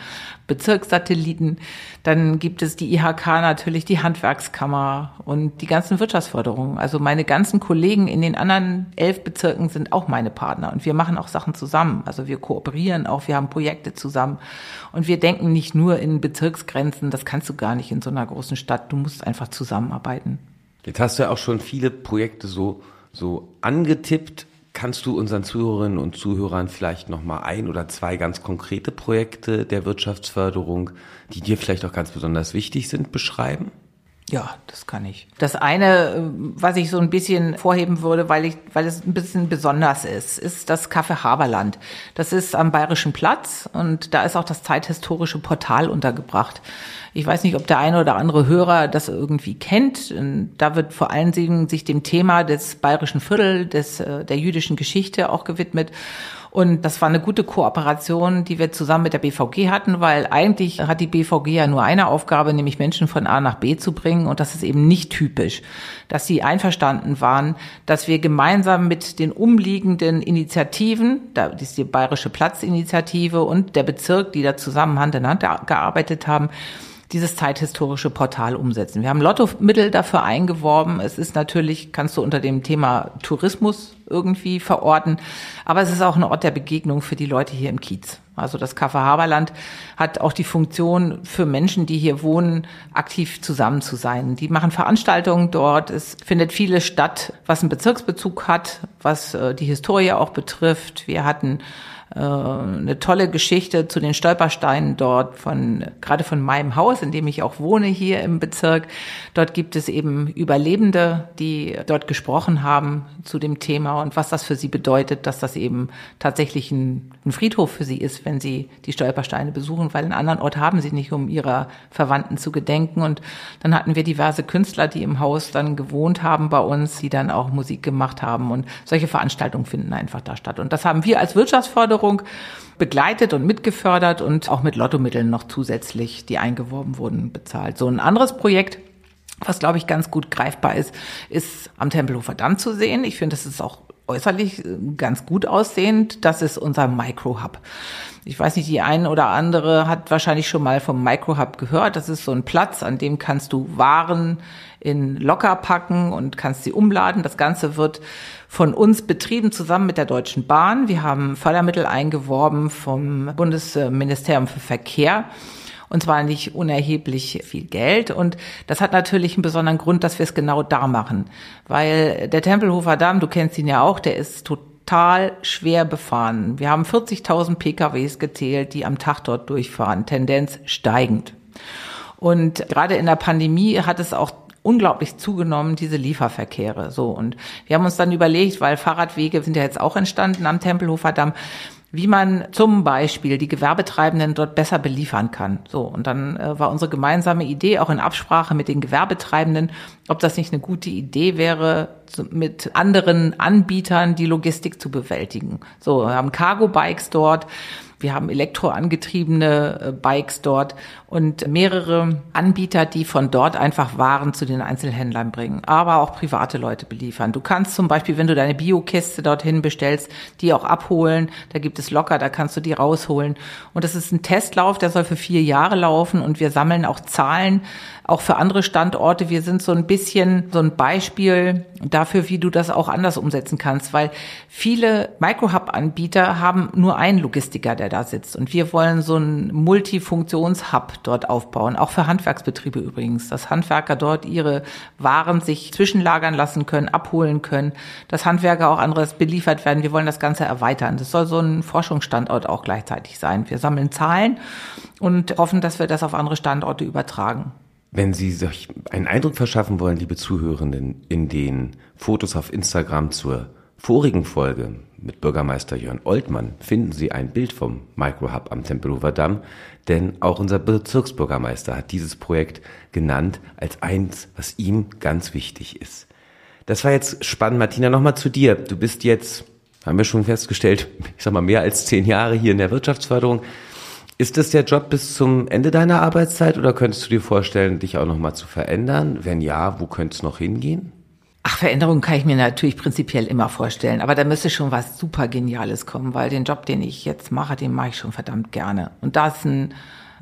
Speaker 3: Bezirkssatelliten. Dann gibt es die IHK natürlich, die Handwerkskammer und die ganzen Wirtschaftsförderungen. Also meine ganzen Kollegen in den anderen elf Bezirken sind auch meine Partner und wir machen auch Sachen zusammen. Also wir kooperieren auch, wir haben Projekte zusammen und wir denken nicht nur in Bezirksgrenzen. Das kannst du gar nicht in so einer großen Stadt. Du musst einfach zusammenarbeiten.
Speaker 2: Jetzt hast du ja auch schon viele Projekte so so angetippt. Kannst du unseren Zuhörerinnen und Zuhörern vielleicht noch mal ein oder zwei ganz konkrete Projekte der Wirtschaftsförderung, die dir vielleicht auch ganz besonders wichtig sind, beschreiben?
Speaker 3: Ja, das kann ich. Das eine, was ich so ein bisschen vorheben würde, weil ich, weil es ein bisschen besonders ist, ist das Café Haberland. Das ist am Bayerischen Platz und da ist auch das zeithistorische Portal untergebracht. Ich weiß nicht, ob der eine oder andere Hörer das irgendwie kennt. Da wird vor allen Dingen sich dem Thema des bayerischen Viertel, des, äh, der jüdischen Geschichte auch gewidmet. Und das war eine gute Kooperation, die wir zusammen mit der BVG hatten, weil eigentlich hat die BVG ja nur eine Aufgabe, nämlich Menschen von A nach B zu bringen. Und das ist eben nicht typisch, dass sie einverstanden waren, dass wir gemeinsam mit den umliegenden Initiativen, da ist die Bayerische Platzinitiative und der Bezirk, die da zusammen Hand in Hand gearbeitet haben, dieses zeithistorische Portal umsetzen. Wir haben Lottomittel dafür eingeworben. Es ist natürlich, kannst du unter dem Thema Tourismus irgendwie verorten, aber es ist auch ein Ort der Begegnung für die Leute hier im Kiez. Also das Café Haberland hat auch die Funktion für Menschen, die hier wohnen, aktiv zusammen zu sein. Die machen Veranstaltungen dort. Es findet vieles statt, was einen Bezirksbezug hat, was äh, die Historie auch betrifft. Wir hatten äh, eine tolle Geschichte zu den Stolpersteinen dort von, gerade von meinem Haus, in dem ich auch wohne hier im Bezirk. Dort gibt es eben Überlebende, die dort gesprochen haben zu dem Thema und was das für sie bedeutet, dass das eben tatsächlich ein, ein Friedhof für sie ist, wenn sie die Stolpersteine besuchen, weil einen anderen Ort haben sie nicht, um ihrer Verwandten zu gedenken. Und dann hatten wir diverse Künstler, die im Haus dann gewohnt haben bei uns, die dann auch Musik gemacht haben und solche Veranstaltungen finden einfach da statt. Und das haben wir als Wirtschaftsförderung Förderung begleitet und mitgefördert und auch mit Lottomitteln noch zusätzlich, die eingeworben wurden, bezahlt. So ein anderes Projekt, was glaube ich ganz gut greifbar ist, ist am Tempelhofer Damm zu sehen. Ich finde, das ist auch äußerlich ganz gut aussehend. Das ist unser Micro-Hub. Ich weiß nicht, die eine oder andere hat wahrscheinlich schon mal vom Micro-Hub gehört. Das ist so ein Platz, an dem kannst du Waren in Locker packen und kannst sie umladen. Das Ganze wird von uns betrieben zusammen mit der Deutschen Bahn. Wir haben Fördermittel eingeworben vom Bundesministerium für Verkehr. Und zwar nicht unerheblich viel Geld. Und das hat natürlich einen besonderen Grund, dass wir es genau da machen. Weil der Tempelhofer Damm, du kennst ihn ja auch, der ist total schwer befahren. Wir haben 40.000 PKWs gezählt, die am Tag dort durchfahren, Tendenz steigend. Und gerade in der Pandemie hat es auch unglaublich zugenommen, diese Lieferverkehre. So. Und wir haben uns dann überlegt, weil Fahrradwege sind ja jetzt auch entstanden am Tempelhofer Damm, wie man zum Beispiel die Gewerbetreibenden dort besser beliefern kann. So, und dann äh, war unsere gemeinsame Idee, auch in Absprache mit den Gewerbetreibenden, ob das nicht eine gute Idee wäre, mit anderen Anbietern die Logistik zu bewältigen. So, wir haben Cargo-Bikes dort. Wir haben elektroangetriebene äh, Bikes dort und mehrere Anbieter, die von dort einfach Waren zu den Einzelhändlern bringen, aber auch private Leute beliefern. Du kannst zum Beispiel, wenn du deine Biokiste dorthin bestellst, die auch abholen. Da gibt es locker, da kannst du die rausholen. Und das ist ein Testlauf, der soll für vier Jahre laufen und wir sammeln auch Zahlen, auch für andere Standorte. Wir sind so ein bisschen so ein Beispiel dafür, wie du das auch anders umsetzen kannst, weil viele Microhub-Anbieter haben nur einen Logistiker, der da sitzt. Und wir wollen so einen Multifunktions-Hub dort aufbauen, auch für Handwerksbetriebe übrigens, dass Handwerker dort ihre Waren sich zwischenlagern lassen können, abholen können, dass Handwerker auch anderes beliefert werden. Wir wollen das Ganze erweitern. Das soll so ein Forschungsstandort auch gleichzeitig sein. Wir sammeln Zahlen und hoffen, dass wir das auf andere Standorte übertragen.
Speaker 2: Wenn Sie sich einen Eindruck verschaffen wollen, liebe Zuhörenden, in den Fotos auf Instagram zur vorigen Folge mit Bürgermeister Jörn Oltmann finden Sie ein Bild vom Microhub am Tempelhofer Damm, denn auch unser Bezirksbürgermeister hat dieses Projekt genannt als eins, was ihm ganz wichtig ist. Das war jetzt spannend. Martina, nochmal zu dir. Du bist jetzt, haben wir schon festgestellt, ich sag mal mehr als zehn Jahre hier in der Wirtschaftsförderung. Ist das der Job bis zum Ende deiner Arbeitszeit oder könntest du dir vorstellen, dich auch nochmal zu verändern? Wenn ja, wo könnte es noch hingehen?
Speaker 3: Ach, Veränderungen kann ich mir natürlich prinzipiell immer vorstellen, aber da müsste schon was super Geniales kommen, weil den Job, den ich jetzt mache, den mache ich schon verdammt gerne. Und da ist ein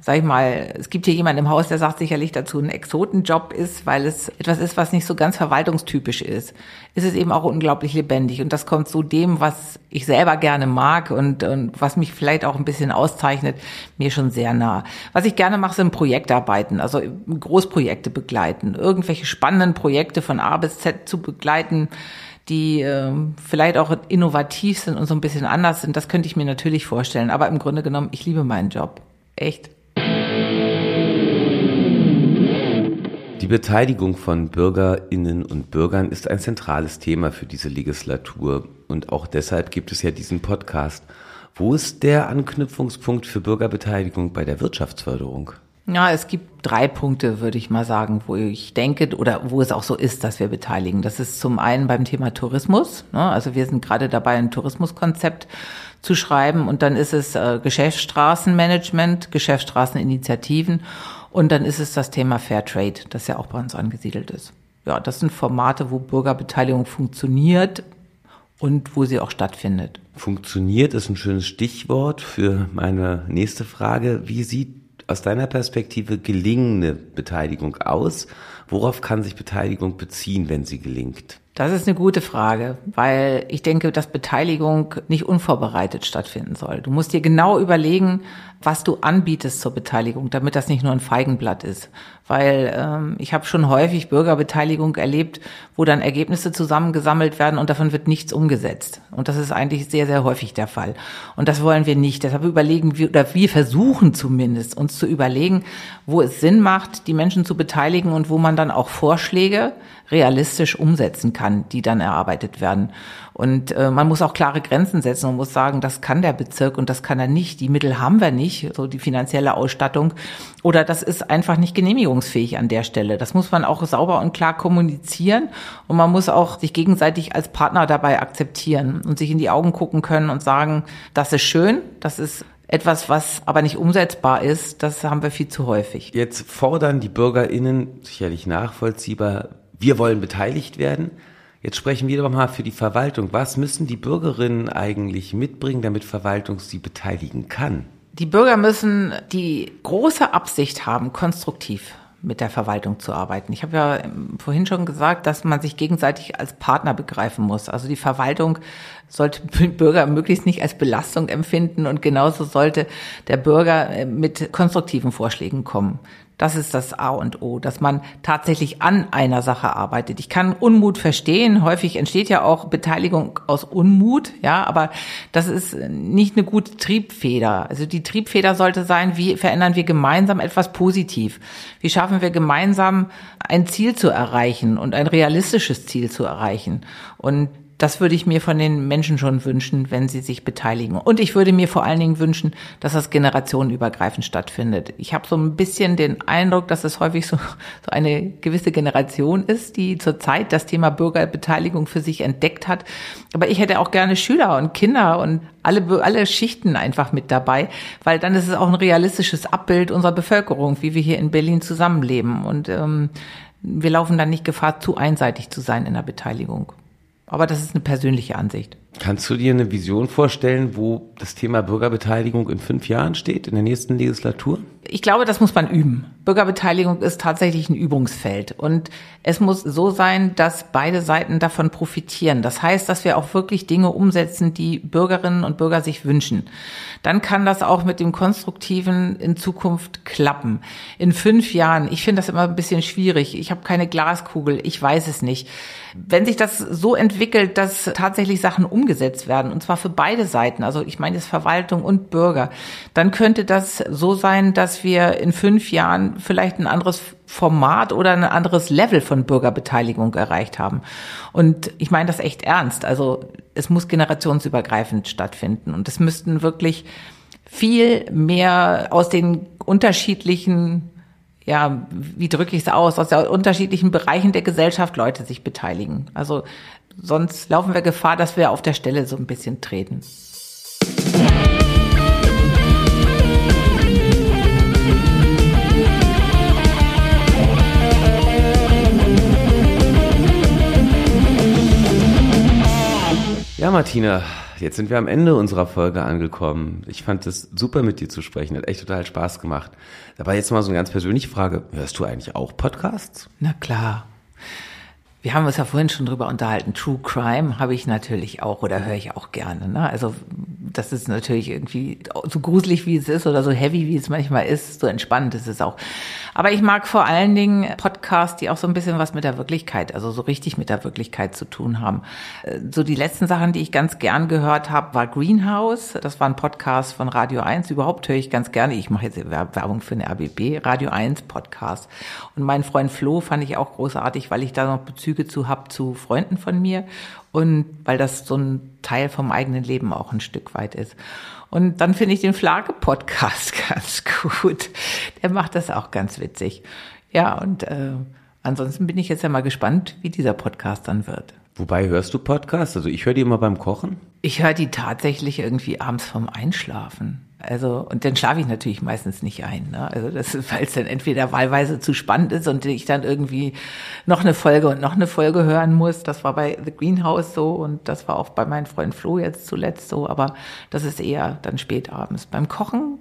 Speaker 3: sag ich mal, es gibt hier jemand im Haus, der sagt sicherlich dazu, ein Exotenjob ist, weil es etwas ist, was nicht so ganz verwaltungstypisch ist. Ist es eben auch unglaublich lebendig. Und das kommt zu dem, was ich selber gerne mag und, und was mich vielleicht auch ein bisschen auszeichnet, mir schon sehr nah. Was ich gerne mache, sind Projektarbeiten, also Großprojekte begleiten, irgendwelche spannenden Projekte von A bis Z zu begleiten, die äh, vielleicht auch innovativ sind und so ein bisschen anders sind, das könnte ich mir natürlich vorstellen. Aber im Grunde genommen, ich liebe meinen Job. Echt.
Speaker 2: Die Beteiligung von Bürgerinnen und Bürgern ist ein zentrales Thema für diese Legislatur und auch deshalb gibt es ja diesen Podcast. Wo ist der Anknüpfungspunkt für Bürgerbeteiligung bei der Wirtschaftsförderung?
Speaker 3: Ja, es gibt drei Punkte, würde ich mal sagen, wo ich denke oder wo es auch so ist, dass wir beteiligen. Das ist zum einen beim Thema Tourismus. Ne? Also wir sind gerade dabei, ein Tourismuskonzept zu schreiben und dann ist es äh, Geschäftsstraßenmanagement, Geschäftsstraßeninitiativen und dann ist es das Thema Fairtrade, das ja auch bei uns angesiedelt ist. Ja, das sind Formate, wo Bürgerbeteiligung funktioniert und wo sie auch stattfindet.
Speaker 2: Funktioniert ist ein schönes Stichwort für meine nächste Frage. Wie sieht aus deiner Perspektive gelingende Beteiligung aus? Worauf kann sich Beteiligung beziehen, wenn sie gelingt?
Speaker 3: Das ist eine gute Frage, weil ich denke, dass Beteiligung nicht unvorbereitet stattfinden soll. Du musst dir genau überlegen, was du anbietest zur Beteiligung, damit das nicht nur ein Feigenblatt ist. Weil ähm, ich habe schon häufig Bürgerbeteiligung erlebt, wo dann Ergebnisse zusammengesammelt werden und davon wird nichts umgesetzt. Und das ist eigentlich sehr, sehr häufig der Fall. Und das wollen wir nicht. Deshalb überlegen wir, oder wir versuchen zumindest, uns zu überlegen, wo es Sinn macht, die Menschen zu beteiligen und wo man dann auch Vorschläge realistisch umsetzen kann, die dann erarbeitet werden. Und äh, man muss auch klare Grenzen setzen und muss sagen, das kann der Bezirk und das kann er nicht. Die Mittel haben wir nicht, so die finanzielle Ausstattung. Oder das ist einfach nicht genehmigungsfähig an der Stelle. Das muss man auch sauber und klar kommunizieren. Und man muss auch sich gegenseitig als Partner dabei akzeptieren und sich in die Augen gucken können und sagen, das ist schön, das ist etwas, was aber nicht umsetzbar ist, das haben wir viel zu häufig.
Speaker 2: Jetzt fordern die BürgerInnen sicherlich nachvollziehbar, wir wollen beteiligt werden. Jetzt sprechen wir doch mal für die Verwaltung. Was müssen die Bürgerinnen eigentlich mitbringen, damit Verwaltung sie beteiligen kann?
Speaker 3: Die Bürger müssen die große Absicht haben, konstruktiv mit der Verwaltung zu arbeiten. Ich habe ja vorhin schon gesagt, dass man sich gegenseitig als Partner begreifen muss. Also die Verwaltung sollte Bürger möglichst nicht als Belastung empfinden und genauso sollte der Bürger äh, mit konstruktiven Vorschlägen kommen. Das ist das A und O, dass man tatsächlich an einer Sache arbeitet. Ich kann Unmut verstehen. Häufig entsteht ja auch Beteiligung aus Unmut, ja, aber das ist nicht eine gute Triebfeder. Also die Triebfeder sollte sein, wie verändern wir gemeinsam etwas positiv? Wie schaffen wir gemeinsam ein Ziel zu erreichen und ein realistisches Ziel zu erreichen? Und das würde ich mir von den Menschen schon wünschen, wenn sie sich beteiligen. Und ich würde mir vor allen Dingen wünschen, dass das generationenübergreifend stattfindet. Ich habe so ein bisschen den Eindruck, dass es häufig so, so eine gewisse Generation ist, die zurzeit das Thema Bürgerbeteiligung für sich entdeckt hat. Aber ich hätte auch gerne Schüler und Kinder und alle, alle Schichten einfach mit dabei, weil dann ist es auch ein realistisches Abbild unserer Bevölkerung, wie wir hier in Berlin zusammenleben. Und ähm, wir laufen dann nicht Gefahr, zu einseitig zu sein in der Beteiligung. Aber das ist eine persönliche Ansicht.
Speaker 2: Kannst du dir eine Vision vorstellen, wo das Thema Bürgerbeteiligung in fünf Jahren steht, in der nächsten Legislatur?
Speaker 3: Ich glaube, das muss man üben. Bürgerbeteiligung ist tatsächlich ein Übungsfeld. Und es muss so sein, dass beide Seiten davon profitieren. Das heißt, dass wir auch wirklich Dinge umsetzen, die Bürgerinnen und Bürger sich wünschen. Dann kann das auch mit dem Konstruktiven in Zukunft klappen. In fünf Jahren, ich finde das immer ein bisschen schwierig. Ich habe keine Glaskugel, ich weiß es nicht. Wenn sich das so entwickelt, dass tatsächlich Sachen umgesetzt werden, und zwar für beide Seiten, also ich meine jetzt Verwaltung und Bürger, dann könnte das so sein, dass wir in fünf Jahren vielleicht ein anderes Format oder ein anderes Level von Bürgerbeteiligung erreicht haben. Und ich meine das echt ernst. Also es muss generationsübergreifend stattfinden und es müssten wirklich viel mehr aus den unterschiedlichen ja, wie drücke ich es aus, aus den unterschiedlichen Bereichen der Gesellschaft Leute sich beteiligen. Also sonst laufen wir Gefahr, dass wir auf der Stelle so ein bisschen treten.
Speaker 2: Ja, Martina, jetzt sind wir am Ende unserer Folge angekommen. Ich fand es super mit dir zu sprechen, hat echt total Spaß gemacht. Aber jetzt mal so eine ganz persönliche Frage. Hörst du eigentlich auch Podcasts?
Speaker 3: Na klar. Wir haben uns ja vorhin schon drüber unterhalten. True Crime habe ich natürlich auch oder höre ich auch gerne. Ne? Also das ist natürlich irgendwie so gruselig, wie es ist oder so heavy, wie es manchmal ist, so entspannt ist es auch. Aber ich mag vor allen Dingen Podcasts, die auch so ein bisschen was mit der Wirklichkeit, also so richtig mit der Wirklichkeit zu tun haben. Äh, so die letzten Sachen, die ich ganz gern gehört habe, war Greenhouse. Das war ein Podcast von Radio 1. Überhaupt höre ich ganz gerne. Ich mache jetzt Werbung für eine RBB, Radio 1 Podcast. Und meinen Freund Flo fand ich auch großartig, weil ich da noch Bezüge zu habe zu Freunden von mir und weil das so ein Teil vom eigenen Leben auch ein Stück weit ist. Und dann finde ich den Flage-Podcast ganz gut. Der macht das auch ganz witzig. Ja, und äh, ansonsten bin ich jetzt ja mal gespannt, wie dieser Podcast dann wird.
Speaker 2: Wobei hörst du Podcasts? Also ich höre die immer beim Kochen.
Speaker 3: Ich höre die tatsächlich irgendwie abends vom Einschlafen. Also, und dann schlafe ich natürlich meistens nicht ein. Ne? Also, das, weil es dann entweder wahlweise zu spannend ist und ich dann irgendwie noch eine Folge und noch eine Folge hören muss. Das war bei The Greenhouse so und das war auch bei meinem Freund Flo jetzt zuletzt so, aber das ist eher dann spät abends. Beim Kochen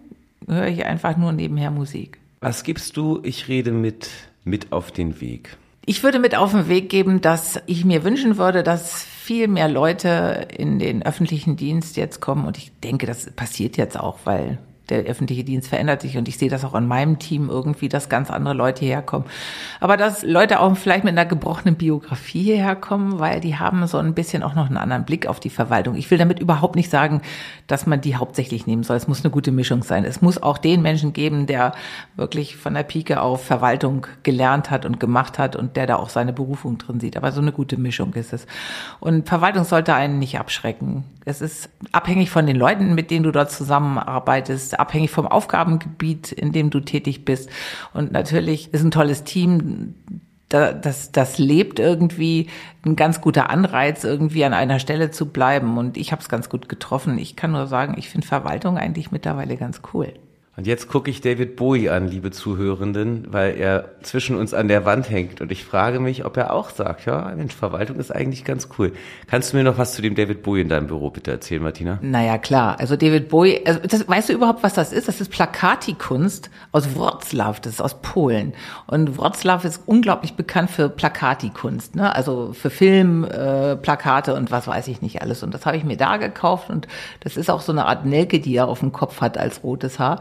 Speaker 3: höre ich einfach nur nebenher Musik.
Speaker 2: Was gibst du? Ich rede mit, mit auf den Weg.
Speaker 3: Ich würde mit auf den Weg geben, dass ich mir wünschen würde, dass viel mehr Leute in den öffentlichen Dienst jetzt kommen. Und ich denke, das passiert jetzt auch, weil der öffentliche Dienst verändert sich und ich sehe das auch an meinem Team irgendwie, dass ganz andere Leute hierher kommen. Aber dass Leute auch vielleicht mit einer gebrochenen Biografie hierher kommen, weil die haben so ein bisschen auch noch einen anderen Blick auf die Verwaltung. Ich will damit überhaupt nicht sagen, dass man die hauptsächlich nehmen soll. Es muss eine gute Mischung sein. Es muss auch den Menschen geben, der wirklich von der Pike auf Verwaltung gelernt hat und gemacht hat und der da auch seine Berufung drin sieht. Aber so eine gute Mischung ist es. Und Verwaltung sollte einen nicht abschrecken. Es ist abhängig von den Leuten, mit denen du dort zusammenarbeitest, abhängig vom Aufgabengebiet, in dem du tätig bist. Und natürlich ist ein tolles Team, das, das lebt irgendwie ein ganz guter Anreiz, irgendwie an einer Stelle zu bleiben. Und ich habe es ganz gut getroffen. Ich kann nur sagen, ich finde Verwaltung eigentlich mittlerweile ganz cool.
Speaker 2: Und jetzt gucke ich David Bowie an, liebe Zuhörenden, weil er zwischen uns an der Wand hängt. Und ich frage mich, ob er auch sagt, ja, Mensch, Verwaltung ist eigentlich ganz cool. Kannst du mir noch was zu dem David Bowie in deinem Büro bitte erzählen, Martina?
Speaker 3: Naja, klar. Also David Bowie, also das, weißt du überhaupt, was das ist? Das ist Plakatikunst aus Wroclaw, das ist aus Polen. Und Wroclaw ist unglaublich bekannt für Plakatikunst, ne? also für Film, äh, Plakate und was weiß ich nicht alles. Und das habe ich mir da gekauft und das ist auch so eine Art Nelke, die er auf dem Kopf hat als rotes Haar.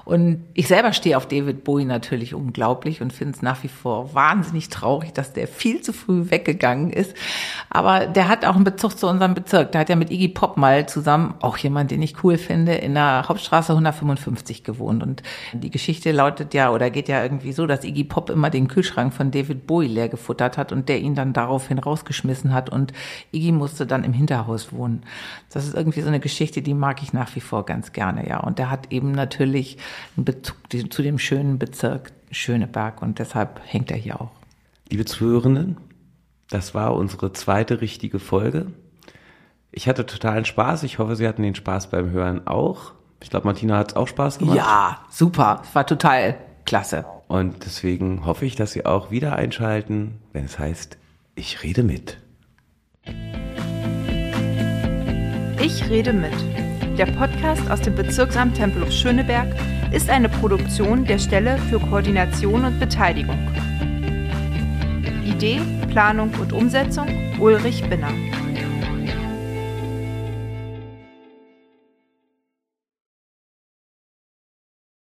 Speaker 3: Und ich selber stehe auf David Bowie natürlich unglaublich und finde es nach wie vor wahnsinnig traurig, dass der viel zu früh weggegangen ist. Aber der hat auch einen Bezug zu unserem Bezirk. Der hat ja mit Iggy Pop mal zusammen, auch jemand, den ich cool finde, in der Hauptstraße 155 gewohnt. Und die Geschichte lautet ja oder geht ja irgendwie so, dass Iggy Pop immer den Kühlschrank von David Bowie leer gefuttert hat und der ihn dann daraufhin rausgeschmissen hat und Iggy musste dann im Hinterhaus wohnen. Das ist irgendwie so eine Geschichte, die mag ich nach wie vor ganz gerne, ja. Und der hat eben natürlich einen Bezug zu dem schönen Bezirk Schöneberg und deshalb hängt er hier auch.
Speaker 2: Liebe Zuhörenden, das war unsere zweite richtige Folge. Ich hatte totalen Spaß. Ich hoffe, Sie hatten den Spaß beim Hören auch. Ich glaube, Martina hat auch Spaß gemacht.
Speaker 3: Ja, super. Es war total klasse.
Speaker 2: Und deswegen hoffe ich, dass Sie auch wieder einschalten, wenn es heißt, ich rede mit.
Speaker 1: Ich rede mit. Der Podcast aus dem Bezirksamt Tempelhof Schöneberg ist eine Produktion der Stelle für Koordination und Beteiligung. Idee, Planung und Umsetzung Ulrich Binner.